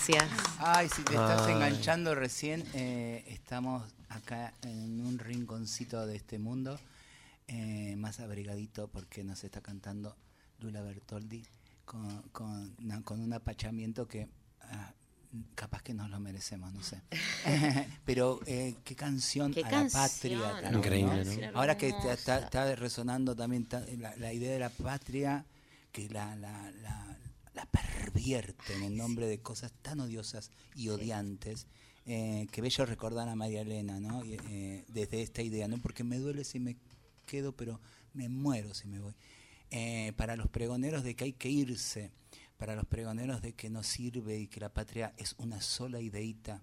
gracias. Ay, si te estás Ay. enganchando recién, eh, estamos acá en un rinconcito de este mundo, eh, más abrigadito porque nos está cantando Lula Bertoldi con, con, na- con un apachamiento que ah, capaz que nos lo merecemos, no sé. Pero eh, qué canción Qué a canción, la patria. también, Increíble, ¿no? Ahora que está, está- hermosa. está resonando también ta- la, la idea de la patria, que la, la, la, la pervierte en el nombre de cosas tan odiosas y odiantes. eh, que bello recordar a María Elena, ¿no? Eh, desde esta idea, ¿no? Porque me duele si me quedo, pero me muero si me voy. Eh, para los pregoneros de que hay que irse, para los pregoneros de que no sirve y que la patria es una sola ideita,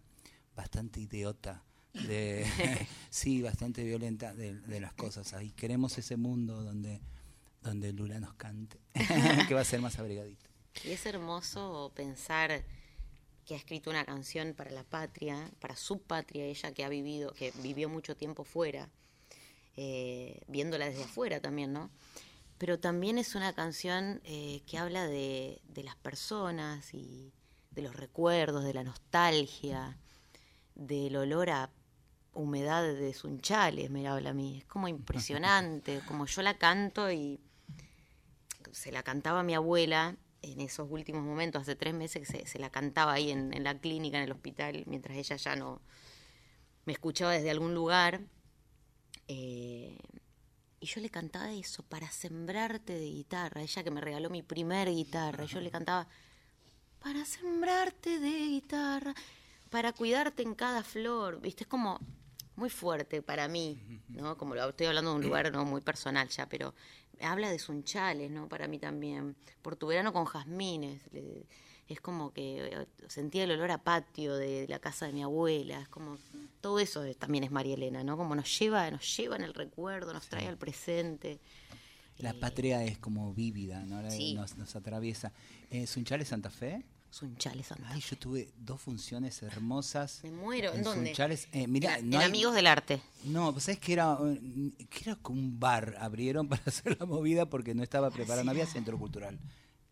bastante idiota, de, sí, bastante violenta de, de las cosas. Ahí queremos ese mundo donde, donde Lula nos cante, que va a ser más abrigadito. Y es hermoso pensar que ha escrito una canción para la patria, para su patria, ella que ha vivido, que vivió mucho tiempo fuera, eh, viéndola desde afuera también, ¿no? Pero también es una canción eh, que habla de, las personas y de los recuerdos, de la nostalgia, del olor a humedad de sunchales, me habla a mí. Es como impresionante, como yo la canto y se la cantaba mi abuela en esos últimos momentos, hace tres meses que se, la cantaba ahí en, la clínica, en el hospital, mientras ella ya no me escuchaba desde algún lugar. Eh, y yo le cantaba eso, para sembrarte de guitarra, ella que me regaló mi primer guitarra, yo le cantaba, para sembrarte de guitarra, para cuidarte en cada flor, viste, es como muy fuerte para mí, ¿no? Como lo estoy hablando de un lugar no muy personal ya, pero habla de sunchales, ¿no? Para mí también. Por tu verano con jazmines. es como que eh, sentía el olor a patio de la casa de mi abuela. Es como todo eso es- también es María Elena, ¿no? Como nos lleva, nos lleva en el recuerdo, nos trae al presente. La patria es como vívida, ¿no? Sí. nos, nos atraviesa. Eh, ¿Sunchales Santa Fe? Sunchales Santa Ay, yo tuve dos funciones hermosas. Me muero. ¿En dónde? Sunchales. Eh, mira, en, no en hay- Amigos del Arte. No, pues es que era, eh, que era como un bar, abrieron para hacer la movida porque no estaba preparado, no había centro cultural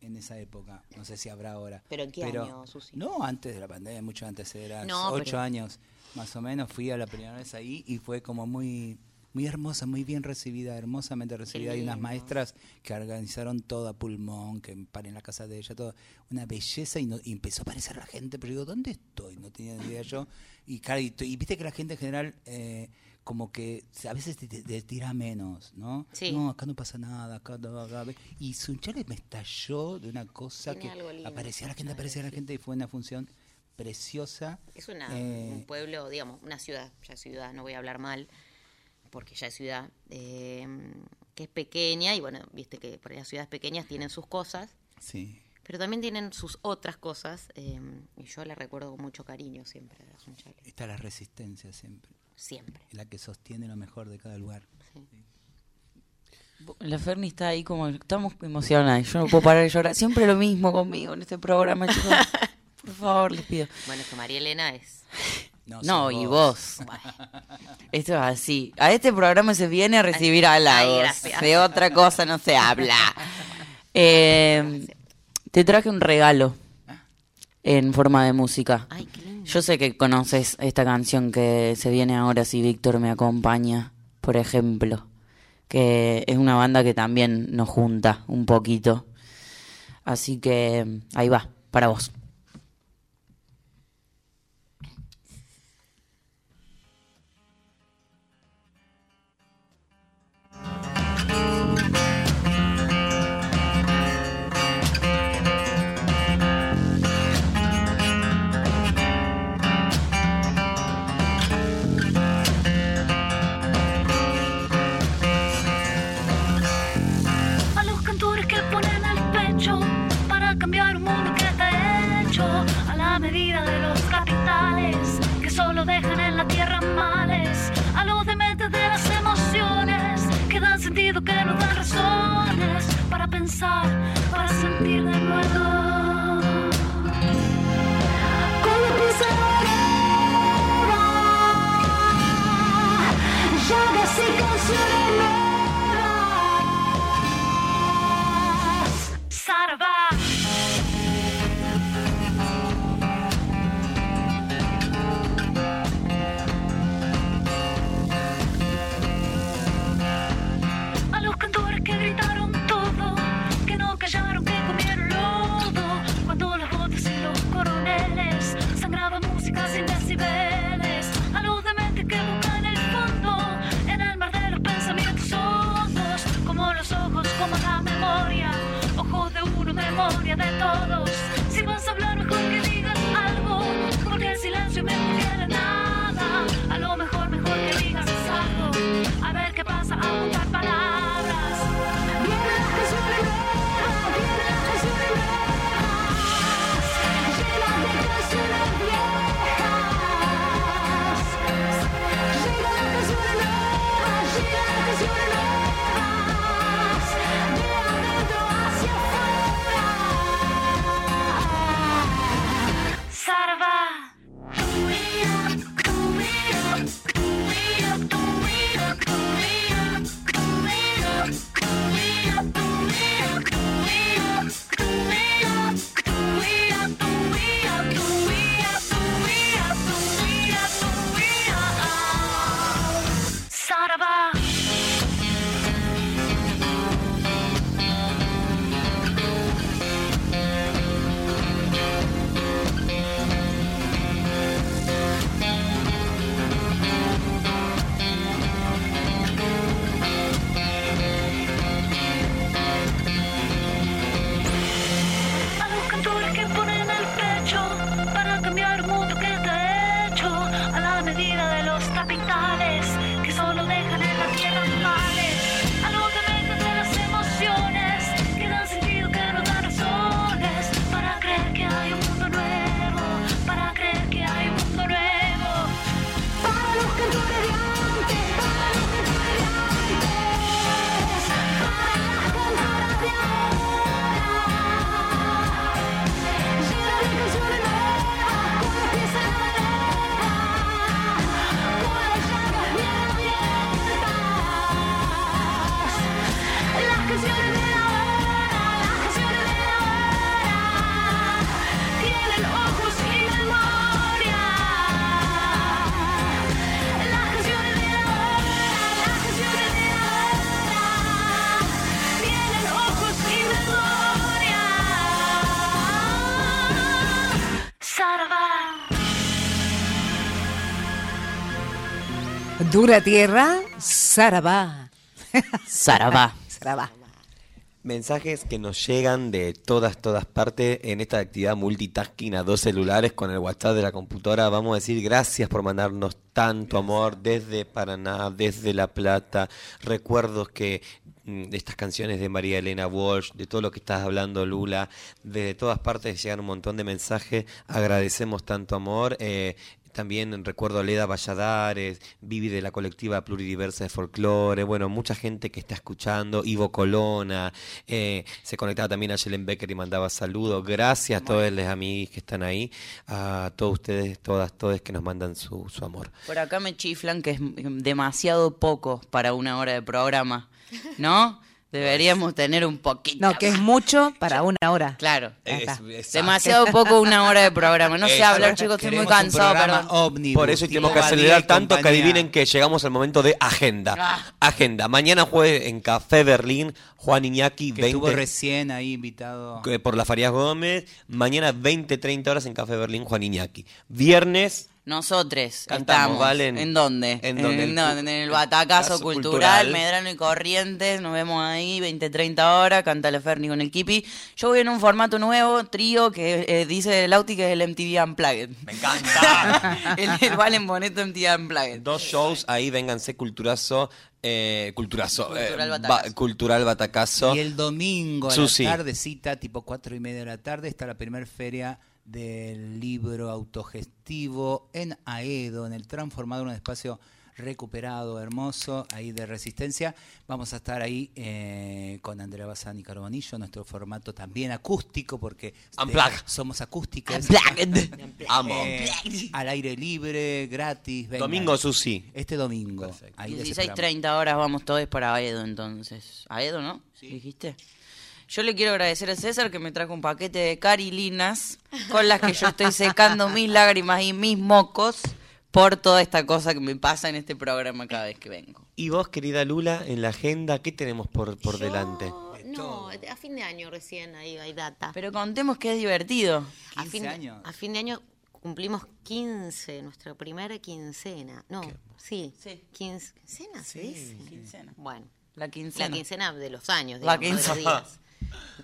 en esa época, no sé si habrá ahora. ¿Pero en qué año, Susi? No, antes de la pandemia, mucho antes, era No, ocho pero- años más o menos, fui a la primera vez ahí y fue como muy muy hermosa, muy bien recibida, hermosamente recibida. Hay unas maestras que organizaron todo a pulmón, que paren la casa de ella, todo. Una belleza y, no- y empezó a aparecer la gente, pero digo, ¿dónde estoy? No tenía idea yo. Y, claro, y, y viste que la gente en general, eh, como que a veces te, te- te tira menos, ¿no? Sí. No, acá no pasa nada, acá no, acá. Y Sunchales me estalló de una cosa Tiene que aparecía la gente, aparecía la gente y fue una función preciosa. Es una, Eh, un pueblo, digamos, una ciudad, ya ciudad, no voy a hablar mal, porque ya es ciudad, eh, que es pequeña y bueno, viste que por ahí las ciudades pequeñas tienen sus cosas, Sí. pero también tienen sus otras cosas eh, y yo la recuerdo con mucho cariño siempre a Sunchales, Está la resistencia siempre, siempre. la que sostiene lo mejor de cada lugar. La Ferni está ahí como, estamos emocionadas, yo no puedo parar de llorar. Siempre lo mismo conmigo en este programa, chicos. Por favor, les pido. Bueno, es que María Elena es... No, y vos. Esto es así. A este programa se viene a recibir halagos. gracias. De otra cosa no se habla. Eh, te traje un regalo en forma de música. Ay, qué lindo. Yo sé que conoces esta canción que se viene ahora si Víctor me acompaña, por ejemplo, que es una banda que también nos junta un poquito. Así que ahí va, para vos. Dura tierra, Sarabá. Sarabá. Sarabá. Mensajes que nos llegan de todas, todas partes en esta actividad multitasking a dos celulares con el WhatsApp de la computadora. Vamos a decir gracias por mandarnos tanto amor desde Paraná, desde La Plata. Recuerdos que mm, de estas canciones de María Elena Walsh, de todo lo que estás hablando, Lula, de todas partes llegan un montón de mensajes. Agradecemos tanto amor. eh, también recuerdo a Leda Valladares, Vivi de la colectiva pluridiversa de folclore, bueno, mucha gente que está escuchando, Ivo Colona, eh, se conectaba también a Yelen Becker y mandaba saludos. Gracias a todos los amigos que están ahí, a todos ustedes, todas, todos que nos mandan su, su amor. Por acá me chiflan que es demasiado poco para una hora de programa, ¿no? Deberíamos tener un poquito. No, que es mucho para una hora. Claro. Está. Demasiado poco una hora de programa. No sé hablar, chicos, estoy muy cansado, ómnibus, Por eso tenemos que acelerar tanto que adivinen que llegamos al momento de agenda. Ah. Agenda. Mañana jueves en Café Berlín, Juan Iñaki, Que estuvo 20 recién ahí invitado. por la Farías Gómez. Mañana 20, 30 horas en Café Berlín, Juan Iñaki. Viernes, Nosotros Cantamos, estamos. Valen. ¿En dónde? ¿En dónde? En, El En el Batacazo Cultural, Cultural. Medrano y Corrientes. Nos vemos ahí, 20, 30 horas. Canta la Ferni con el Kipi. Yo voy en un formato nuevo, trío, que eh, dice el Auti que es el MTV Unplugged. Me encanta. el, el Valen Boneto MTV Unplugged. Dos shows ahí, vénganse, Culturazo. Eh, culturazo. eh, Cultural ba- Batacazo. cultural Batacazo. Y el domingo a Susi. la tardecita, tipo cuatro y media de la tarde, está la primera feria del libro autogestivo en Aedo, en el transformador, un espacio recuperado, hermoso, ahí de resistencia. Vamos a estar ahí eh, con Andrea Bazán y Carbonillo, nuestro formato también acústico, porque de- somos acústicas. Amo. Eh, al aire libre, gratis. vengan. Domingo, Susi. Este domingo. Perfecto. Ahí les 16, esperamos. 30 horas vamos todos para Aedo entonces. ¿Aedo, no? ¿Dijiste? Yo le quiero agradecer a César que me trajo un paquete de carilinas con las que yo estoy secando mis lágrimas y mis mocos por toda esta cosa que me pasa en este programa cada vez que vengo. Y vos, querida Lula, en la agenda, ¿qué tenemos por, por Yo- delante? No, a fin de año recién ahí hay data. Pero contemos que es divertido. a 15 fin de, años. A fin de año cumplimos 15, nuestra primera quincena. No, sí. Sí. 15, ¿Quincena dice? quincena. Bueno, La quincena. la quincena de los años, La digamos, de los quincena. días.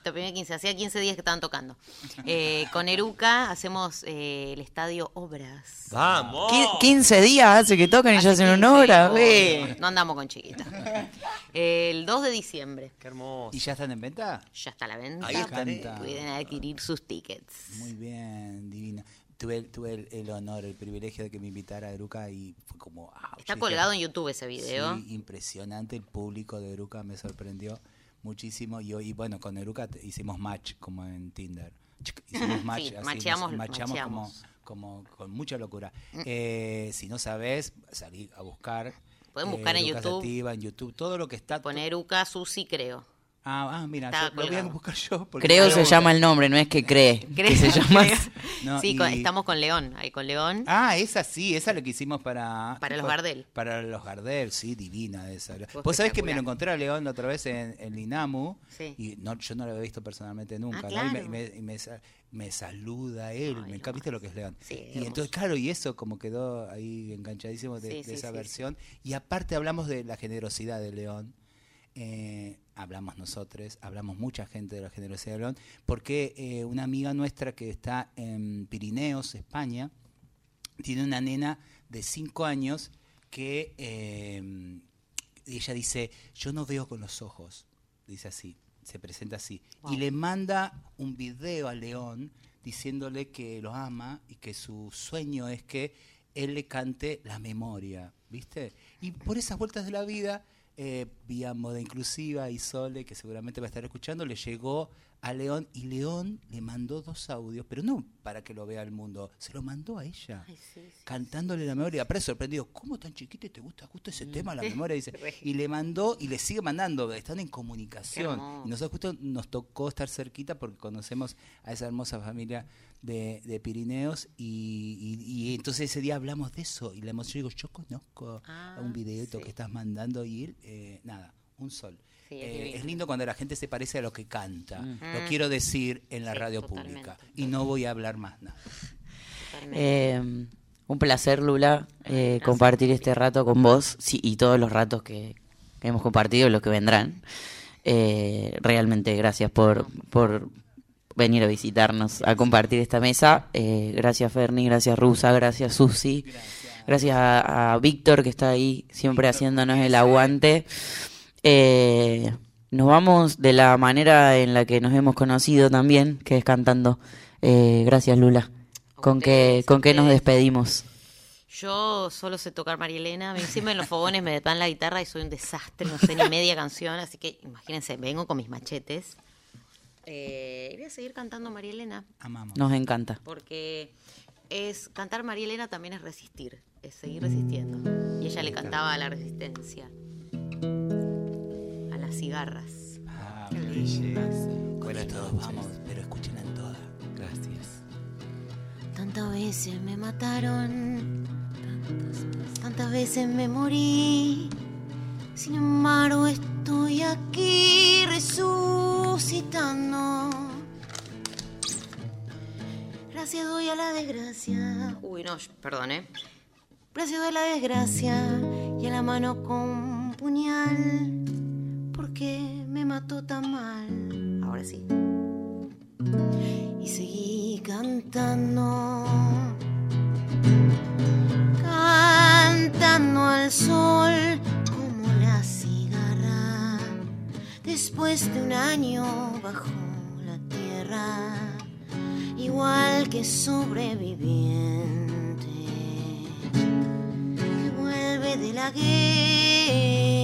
Primera quince, hacía 15 días que estaban tocando. Eh, con Eruca hacemos eh, el estadio Obras. ¡Vamos! Qui- 15 días hace que tocan y ya hacen una hora, ve. No andamos con chiquitas. El 2 de diciembre. ¡Qué hermoso! ¿Y ya están en venta? Ya está a la venta. Ahí estaré. Pueden adquirir sus tickets. Muy bien, divina. Tuve, tuve el, el honor, el privilegio de que me invitara a Eruca y fue como... ah, Está dije, colgado en YouTube ese video. Sí, impresionante. El público de Eruca me sorprendió muchísimo. Y, y bueno, con Eruca te- hicimos match como en Tinder. Hicimos match, Sí, así, macheamos- nos machamos como, macheamos. como con mucha locura. Eh, si no sabes, salí a buscar. eh, Pueden buscar en Eruca YouTube. Sativa, en YouTube, todo lo que está. Poner Eruca Susi, creo. Ah, ah, mira, yo lo voy a buscar yo. porque- Creo se llama el nombre, no es que cree. Que se llama. No, sí, con- estamos con León. Ahí con León. Ah, esa sí, esa es la que hicimos para... Para los Gardel. Para los Gardel, sí, divina esa. Fue Vos sabés que me lo encontré a León la otra vez en, en Linamu Sí. y no, yo no lo había visto personalmente nunca. Ah, ¿no? Y me- claro. y me, y me sa- me saluda él, Ay, me lo encanta, ¿viste lo que es León? Sí, y hermoso. entonces, claro, y eso como quedó ahí enganchadísimo de, Sí, de sí, esa sí, versión. Y aparte hablamos de la generosidad de León. eh, hablamos nosotros, hablamos mucha gente de la generosidad de León, porque eh, una amiga nuestra que está en Pirineos, España, tiene una nena de 5 años que eh, ella dice, yo no veo con los ojos, dice así, se presenta así, y le manda un video a León diciéndole que lo ama y que su sueño es que él le cante la memoria, ¿viste? Y por esas vueltas de la vida, eh, vía moda inclusiva y Sole, que seguramente va a estar escuchando, le llegó a León y León le mandó dos audios, pero no para que lo vea el mundo, se lo mandó a ella, Ay, sí, sí. cantándole la memoria. Aparte sorprendido, ¿cómo tan chiquita y te gusta justo ese tema, la memoria? Dice, y le mandó y le sigue mandando, están en comunicación. Y nosotros justo nos tocó estar cerquita porque conocemos a esa hermosa familia de, de Pirineos y, y- y entonces ese día hablamos de eso y la emoción, digo, yo conozco Ah, un videito que estás mandando y él, eh, nada, un sol. Sí, es Eh. Mm. es lindo cuando la gente se parece a lo que canta. Lo quiero decir en la Sí, radio totalmente. pública. Y no voy a hablar más nada. Eh, un placer, Lula, eh, compartir este rato con vos sí, y todos los ratos que, que hemos compartido los que vendrán. Eh, realmente gracias por, por venir a visitarnos, a compartir esta mesa. Eh, gracias, Ferni, gracias, Rusa, gracias, Susi. Gracias a, a Víctor, que está ahí siempre haciéndonos el aguante. Eh, nos vamos de la manera en la que nos hemos conocido también, que es cantando. Eh, gracias, Lula. ¿Con qué, ¿Con qué nos despedimos? Yo solo sé tocar María Elena. Me- Siempre en los fogones me dan la guitarra y soy un desastre. No sé ni media canción. Así que imagínense, vengo con mis machetes. Eh, y voy a seguir cantando María Elena. Amamos. Nos encanta. Porque es cantar María Elena también es resistir. Es seguir resistiendo. Y ella le cantaba a la resistencia. Las cigarras. Ah, qué belleza. Bueno, todos vamos, pero escúchenla en todas. Gracias. Tantas veces me mataron, tantas veces me morí. Sin embargo, estoy aquí resucitando. Gracias doy a la desgracia. Uy, no, perdón, ¿eh? Gracias doy a la desgracia y a la mano con puñal. Porque me mató tan mal. Ahora sí. Y seguí cantando, cantando al sol como la cigarra, después de un año bajo la tierra, igual que sobreviviente, que vuelve de la guerra.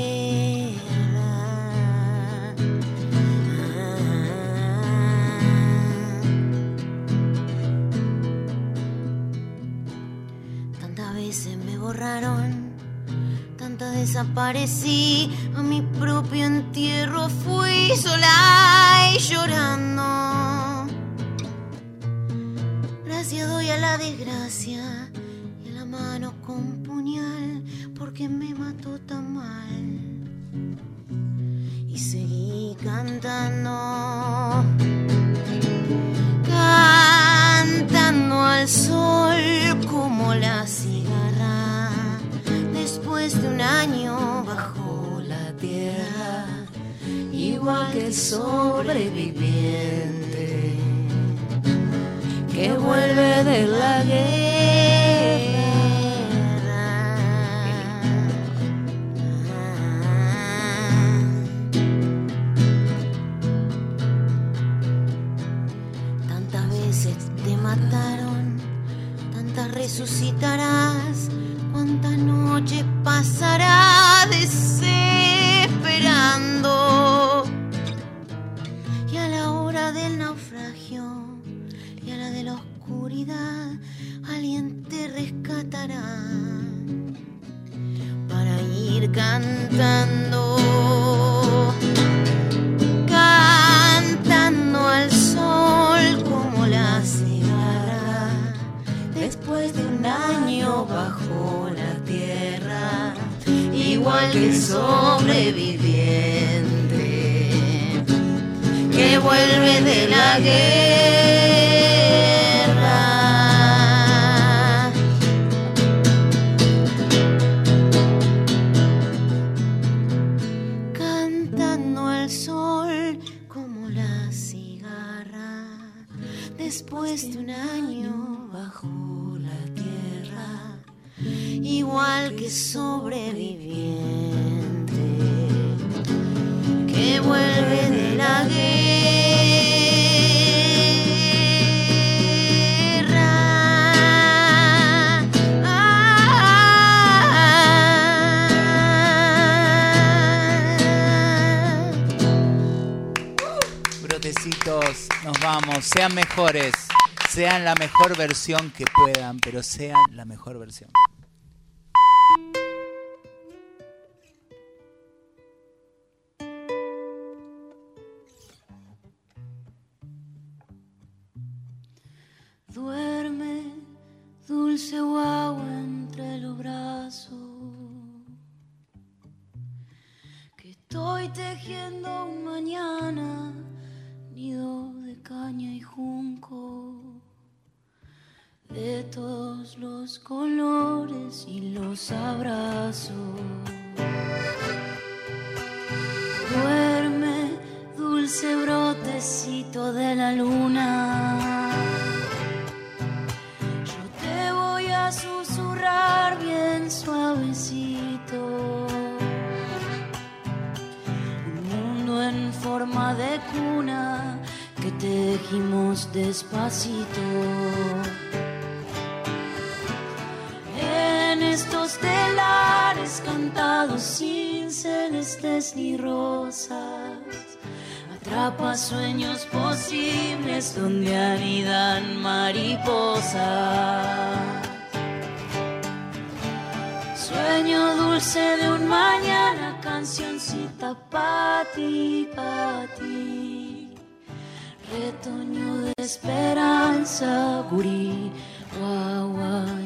Desaparecí, a mi propio entierro fui sola y llorando. Gracias doy a la desgracia y a la mano con puñal porque me mató tan mal. Y seguí cantando, cantando al sol sobreviviente. Que vuelve Brotecitos, nos vamos. Sean mejores. Sean la mejor versión que puedan, pero sean la mejor versión. Duerme, dulce guagua entre los brazos. Que estoy tejiendo un mañana, nido de caña y junco. De todos los colores y los abrazos. Duerme, dulce brotecito de la luna. Yo te voy a susurrar bien suavecito. Forma de cuna que tejimos despacito. En estos telares cantados sin celestes ni rosas. Atrapa sueños posibles donde anidan mariposas. Sueño dulce de un mañana, cancioncita pa' ti, pa' ti. Retoño de esperanza, gurí, guaguaña.